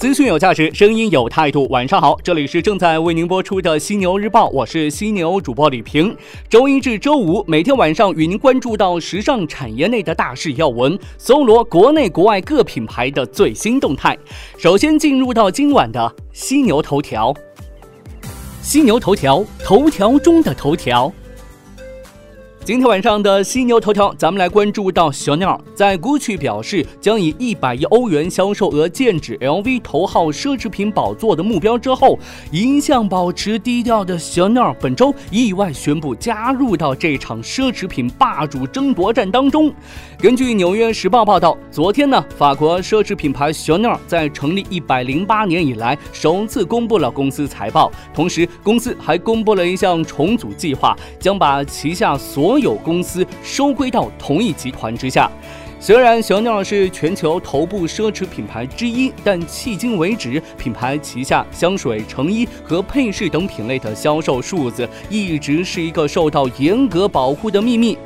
资讯有价值，声音有态度。晚上好，这里是正在为您播出的犀牛日报，我是犀牛主播李平。周一至周五每天晚上与您关注到时尚产业内的大事要闻，搜罗国内国外各品牌的最新动态。首先进入到今晚的犀牛头条。犀牛头条，头条中的头条。今天晚上的犀牛头条，咱们来关注到小鸟在 GUCCI 表示将以一百亿欧元销售额剑指 LV 头号奢侈品宝座的目标之后，一向保持低调的小鸟本周意外宣布加入到这场奢侈品霸主争夺战当中。根据《纽约时报》报道，昨天呢，法国奢侈品牌小鸟在成立一百零八年以来首次公布了公司财报，同时公司还公布了一项重组计划，将把旗下所所有公司收归到同一集团之下。虽然小鸟是全球头部奢侈品牌之一，但迄今为止，品牌旗下香水、成衣和配饰等品类的销售数字一直是一个受到严格保护的秘密。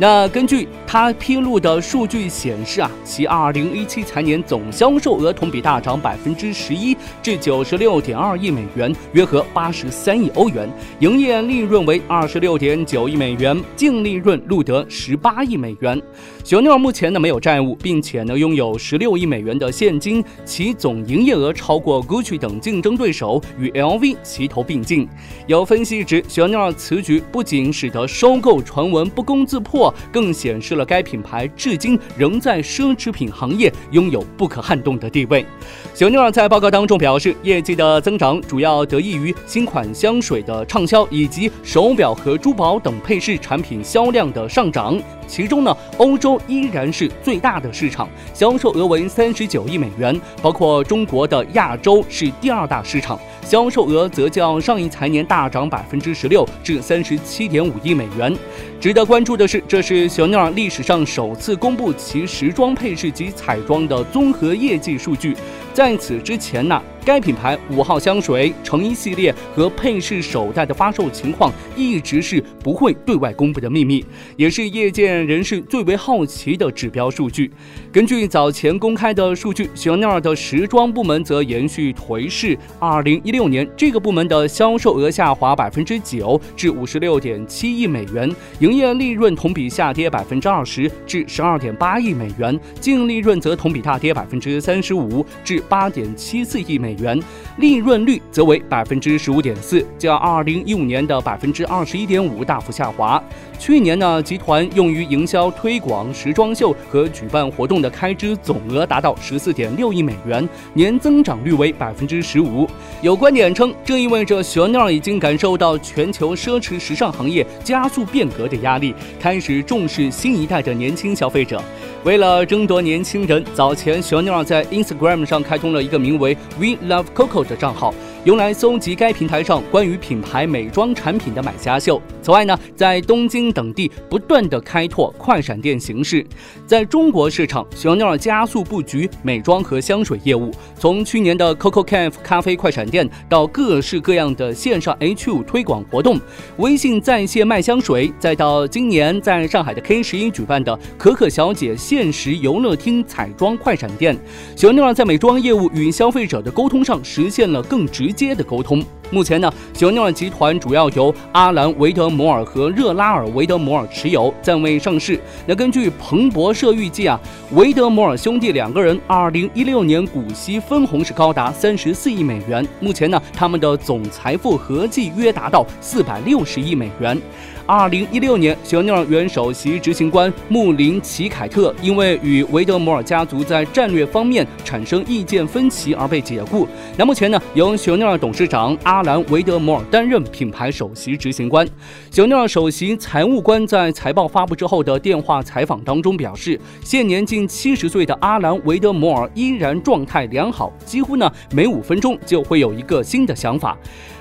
那根据他披露的数据显示啊，其二零一七财年总销售额同比大涨百分之十一，至九十六点二亿美元，约合八十三亿欧元；营业利润为二十六点九亿美元，净利润录得十八亿美元。小鸟目前呢没有债务，并且呢拥有十六亿美元的现金，其总营业额超过 Gucci 等竞争对手，与 LV 齐头并进。有分析指，小鸟此举不仅使得收购传闻不攻自破。更显示了该品牌至今仍在奢侈品行业拥有不可撼动的地位。小妞儿在报告当中表示，业绩的增长主要得益于新款香水的畅销，以及手表和珠宝等配饰产品销量的上涨。其中呢，欧洲依然是最大的市场，销售额为三十九亿美元，包括中国的亚洲是第二大市场，销售额则较上一财年大涨百分之十六，至三十七点五亿美元。值得关注的是，这是小鸟历史上首次公布其时装配饰及彩妆的综合业绩数据。在此之前呢？该品牌五号香水、成衣系列和配饰手袋的发售情况一直是不会对外公布的秘密，也是业界人士最为好奇的指标数据。根据早前公开的数据，香奈儿的时装部门则延续颓势。二零一六年，这个部门的销售额下滑百分之九，至五十六点七亿美元，营业利润同比下跌百分之二十，至十二点八亿美元，净利润则同比大跌百分之三十五，至八点七四亿美。元，元利润率则为百分之十五点四，较二零一五年的百分之二十一点五大幅下滑。去年呢，集团用于营销推广时装秀和举办活动的开支总额达到十四点六亿美元，年增长率为百分之十五。有观点称，这意味着 Chanel 已经感受到全球奢侈时尚行业加速变革的压力，开始重视新一代的年轻消费者。为了争夺年轻人，早前 Chanel 在 Instagram 上开通了一个名为 We Love Coco 的账号。用来搜集该平台上关于品牌美妆产品的买家秀。此外呢，在东京等地不断的开拓快闪店形式。在中国市场，小鸟加速布局美妆和香水业务。从去年的 Coco Cafe 咖啡快闪店到各式各样的线上 H5 推广活动，微信在线卖香水，再到今年在上海的 K 十一举办的可可小姐限时游乐厅彩妆快闪店，小鸟在美妆业务与消费者的沟通上实现了更直。直接的沟通。目前呢，小鸟集团主要由阿兰·维德摩尔和热拉尔·维德摩尔持有，暂未上市。那根据彭博社预计啊，维德摩尔兄弟两个人二零一六年股息分红是高达三十四亿美元。目前呢，他们的总财富合计约达到四百六十亿美元。二零一六年，小鸟原首席执行官穆林奇凯特因为与维德摩尔家族在战略方面产生意见分歧而被解雇。那目前呢，由小鸟董事长阿兰·维德摩尔担任品牌首席执行官。小鸟首席财务官在财报发布之后的电话采访当中表示，现年近七十岁的阿兰·维德摩尔依然状态良好，几乎呢每五分钟就会有一个新的想法。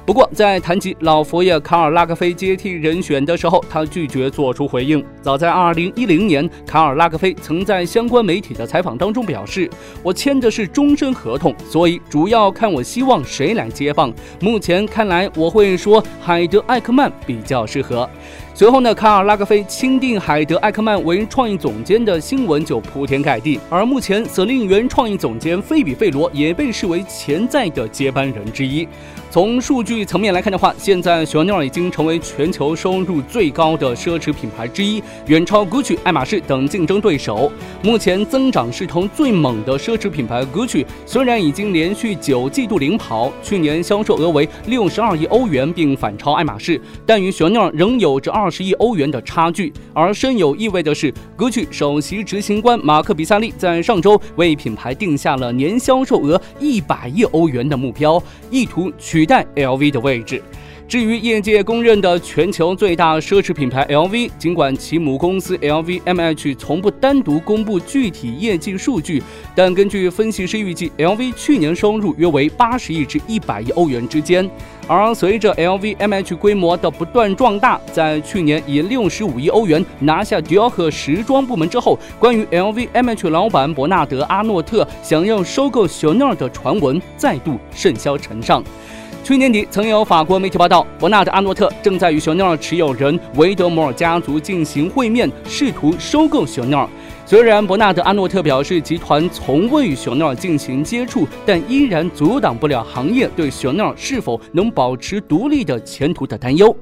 不过，在谈及老佛爷卡尔拉格菲接替人选的时候，他拒绝做出回应。早在2010年，卡尔拉格菲曾在相关媒体的采访当中表示：“我签的是终身合同，所以主要看我希望谁来接棒。目前看来，我会说海德艾克曼比较适合。”随后呢，卡尔拉格菲钦定海德艾克曼为创意总监的新闻就铺天盖地。而目前，舍令原创意总监菲比费罗也被视为潜在的接班人之一。从数据层面来看的话，现在香奈儿已经成为全球收入最高的奢侈品牌之一，远超 Gucci、爱马仕等竞争对手。目前增长势头最猛的奢侈品牌 Gucci，虽然已经连续九季度领跑，去年销售额为六十二亿欧元，并反超爱马仕，但与香奈儿仍有着二二十亿欧元的差距。而深有意味的是格巨首席执行官马克·比萨利在上周为品牌定下了年销售额一百亿欧元的目标，意图。取代 LV 的位置。至于业界公认的全球最大奢侈品牌 LV，尽管其母公司 LVMH 从不单独公布具体业绩数据，但根据分析师预计，LV 去年收入约为八十亿至一百亿欧元之间。而随着 LVMH 规模的不断壮大，在去年以六十五亿欧元拿下迪奥和时装部门之后，关于 LVMH 老板伯纳德·阿诺特想要收购 Chanel 的传闻再度甚嚣尘上。去年底，曾有法国媒体报道，伯纳德·阿诺特正在与香奈儿持有人维德摩尔家族进行会面，试图收购香奈儿。虽然伯纳德·阿诺特表示集团从未与香奈儿进行接触，但依然阻挡不了行业对香奈儿是否能保持独立的前途的担忧。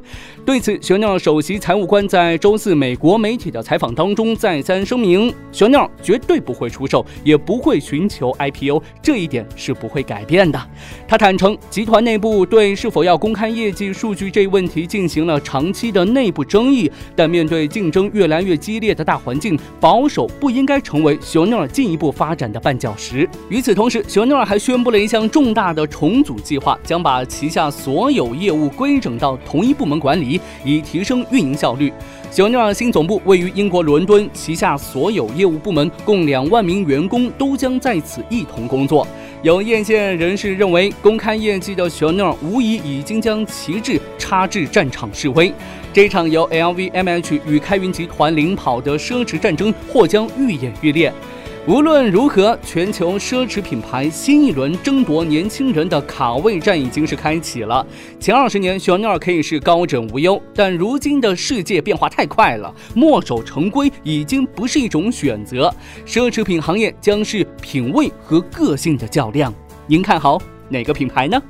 对此，香奈儿首席财务官在周四美国媒体的采访当中再三声明，香奈儿绝对不会出售，也不会寻求 IPO，这一点是不会改变的。他坦诚，集团内部对是否要公开业绩数据这一问题进行了长期的内部争议，但面对竞争越来越激烈的大环境，保守。不应该成为香奈儿进一步发展的绊脚石。与此同时，香奈儿还宣布了一项重大的重组计划，将把旗下所有业务规整到同一部门管理，以提升运营效率。香奈儿新总部位于英国伦敦，旗下所有业务部门共两万名员工都将在此一同工作。有业界人士认为，公开业绩的香奈儿无疑已经将旗帜插至战场示威。这场由 LVMH 与开云集团领跑的奢侈战争或将愈演愈烈。无论如何，全球奢侈品牌新一轮争夺年轻人的卡位战已经是开启了。前二十年，香奈儿可以是高枕无忧，但如今的世界变化太快了，墨守成规已经不是一种选择。奢侈品行业将是品味和个性的较量。您看好哪个品牌呢？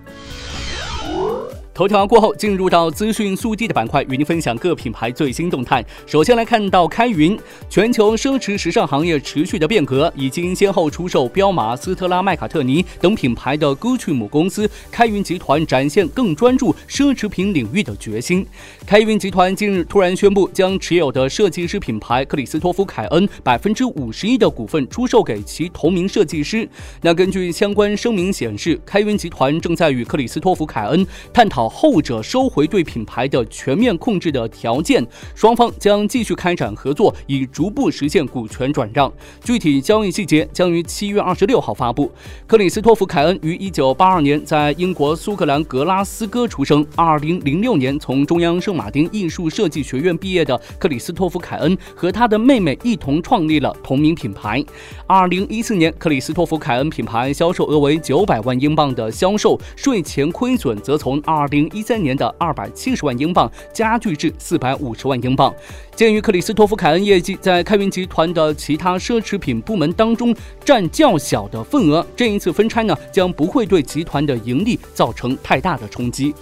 头条过后，进入到资讯速递的板块，与您分享各品牌最新动态。首先来看到开云，全球奢侈时尚行业持续的变革，已经先后出售彪马、斯特拉、麦卡特尼等品牌的过去母公司，开云集团展现更专注奢侈品领域的决心。开云集团近日突然宣布，将持有的设计师品牌克里斯托弗·凯恩百分之五十一的股份出售给其同名设计师。那根据相关声明显示，开云集团正在与克里斯托弗·凯恩探讨。后者收回对品牌的全面控制的条件，双方将继续开展合作，以逐步实现股权转让。具体交易细节将于七月二十六号发布。克里斯托弗·凯恩于一九八二年在英国苏格兰格拉斯哥出生。二零零六年从中央圣马丁艺术设计学院毕业的克里斯托弗·凯恩和他的妹妹一同创立了同名品牌。二零一四年，克里斯托弗·凯恩品牌销售额为九百万英镑的销售，税前亏损则从二。零一三年的二百七十万英镑加剧至四百五十万英镑。鉴于克里斯托弗·凯恩业绩在开云集团的其他奢侈品部门当中占较小的份额，这一次分拆呢将不会对集团的盈利造成太大的冲击。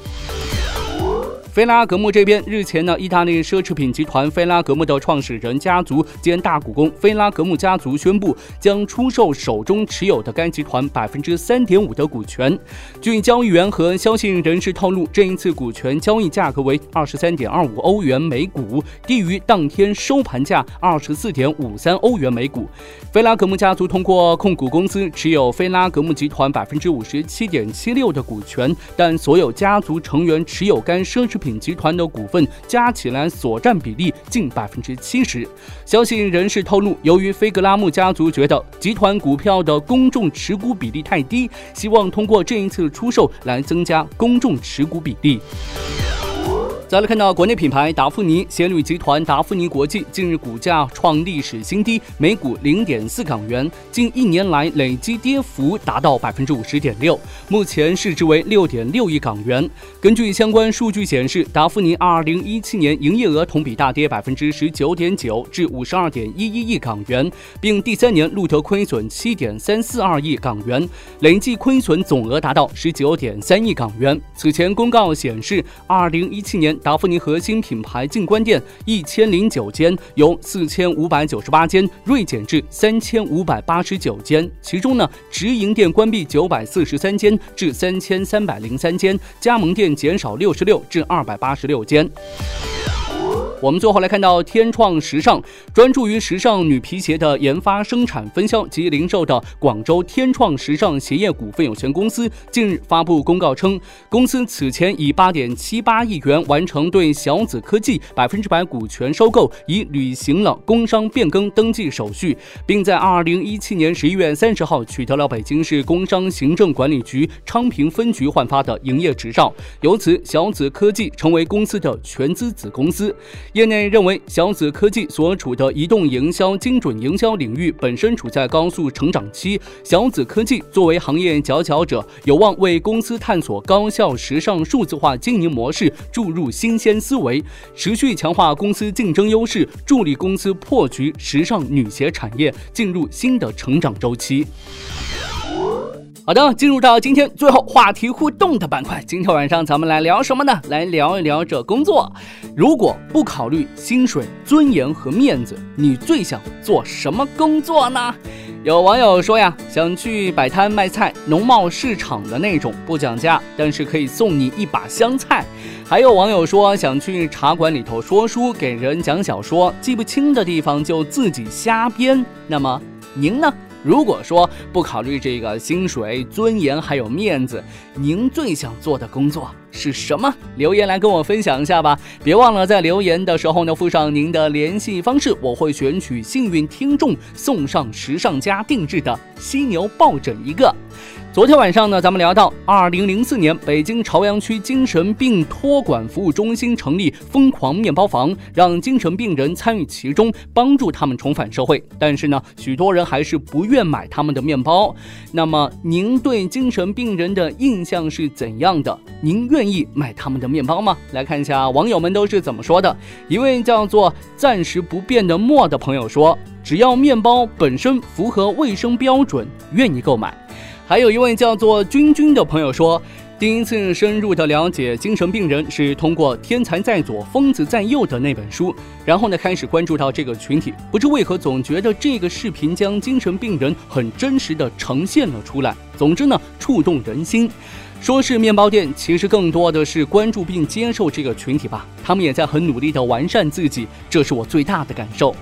菲拉格慕这边，日前呢，意大利奢侈品集团菲拉格慕的创始人家族兼大股东菲拉格慕家族宣布，将出售手中持有的该集团百分之三点五的股权。据交易员和消息人士透露，这一次股权交易价格为二十三点二五欧元每股，低于当天收盘价二十四点五三欧元每股。菲拉格慕家族通过控股公司持有菲拉格慕集团百分之五十七点七六的股权，但所有家族成员持有该奢侈品集团的股份加起来所占比例近百分之七十。消息人士透露，由于菲格拉木家族觉得集团股票的公众持股比例太低，希望通过这一次出售来增加公众持股比例。再来看到国内品牌达芙妮，仙侣集团达芙妮国际近日股价创历史新低，每股零点四港元，近一年来累计跌幅达到百分之五十点六，目前市值为六点六亿港元。根据相关数据显示，达芙妮二零一七年营业额同比大跌百分之十九点九，至五十二点一一亿港元，并第三年录得亏损七点三四二亿港元，累计亏损总额达到十九点三亿港元。此前公告显示，二零一七年。达芙妮核心品牌进关店一千零九间，由四千五百九十八间锐减至三千五百八十九间，其中呢，直营店关闭九百四十三间至三千三百零三间，加盟店减少六十六至二百八十六间。我们最后来看到天创时尚，专注于时尚女皮鞋的研发、生产、分销及零售的广州天创时尚鞋业股份有限公司近日发布公告称，公司此前以八点七八亿元完成对小紫科技百分之百股权收购，已履行了工商变更登记手续，并在二零一七年十一月三十号取得了北京市工商行政管理局昌平分局换发的营业执照，由此小紫科技成为公司的全资子公司。业内认为，小紫科技所处的移动营销、精准营销领域本身处在高速成长期。小紫科技作为行业佼佼者，有望为公司探索高效时尚数字化经营模式注入新鲜思维，持续强化公司竞争优势，助力公司破局时尚女鞋产业进入新的成长周期。好的，进入到今天最后话题互动的板块。今天晚上咱们来聊什么呢？来聊一聊这工作。如果不考虑薪水、尊严和面子，你最想做什么工作呢？有网友说呀，想去摆摊卖菜，农贸市场的那种，不讲价，但是可以送你一把香菜。还有网友说，想去茶馆里头说书，给人讲小说，记不清的地方就自己瞎编。那么您呢？如果说不考虑这个薪水、尊严还有面子，您最想做的工作是什么？留言来跟我分享一下吧！别忘了在留言的时候呢附上您的联系方式，我会选取幸运听众送上时尚家定制的犀牛抱枕一个。昨天晚上呢，咱们聊到，二零零四年，北京朝阳区精神病托管服务中心成立“疯狂面包房”，让精神病人参与其中，帮助他们重返社会。但是呢，许多人还是不愿买他们的面包。那么，您对精神病人的印象是怎样的？您愿意买他们的面包吗？来看一下网友们都是怎么说的。一位叫做“暂时不变的墨”的朋友说：“只要面包本身符合卫生标准，愿意购买。”还有一位叫做君君的朋友说，第一次深入的了解精神病人是通过《天才在左，疯子在右》的那本书，然后呢开始关注到这个群体。不知为何，总觉得这个视频将精神病人很真实的呈现了出来。总之呢，触动人心。说是面包店，其实更多的是关注并接受这个群体吧。他们也在很努力的完善自己，这是我最大的感受。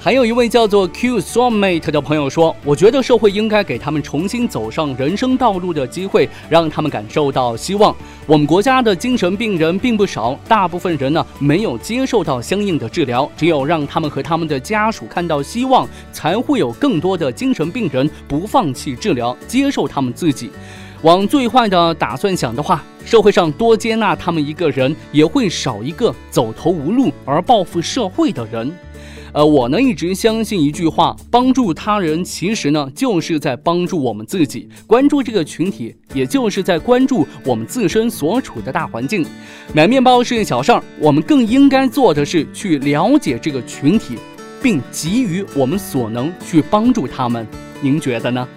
还有一位叫做 Q Soulmate 的朋友说：“我觉得社会应该给他们重新走上人生道路的机会，让他们感受到希望。我们国家的精神病人并不少，大部分人呢没有接受到相应的治疗。只有让他们和他们的家属看到希望，才会有更多的精神病人不放弃治疗，接受他们自己。往最坏的打算想的话，社会上多接纳他们一个人，也会少一个走投无路而报复社会的人。”呃，我呢一直相信一句话：帮助他人，其实呢就是在帮助我们自己。关注这个群体，也就是在关注我们自身所处的大环境。买面包是小事儿，我们更应该做的是去了解这个群体，并给予我们所能去帮助他们。您觉得呢？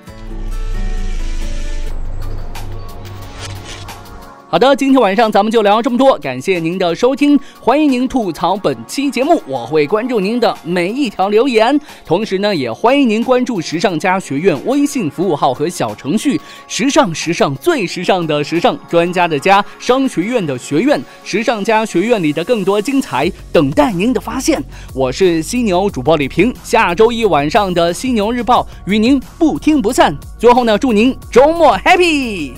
好的，今天晚上咱们就聊这么多，感谢您的收听，欢迎您吐槽本期节目，我会关注您的每一条留言。同时呢，也欢迎您关注时尚家学院微信服务号和小程序，时尚时尚最时尚的时尚专家的家商学院的学院，时尚家学院里的更多精彩等待您的发现。我是犀牛主播李平，下周一晚上的犀牛日报与您不听不散。最后呢，祝您周末 happy。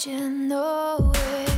watching the way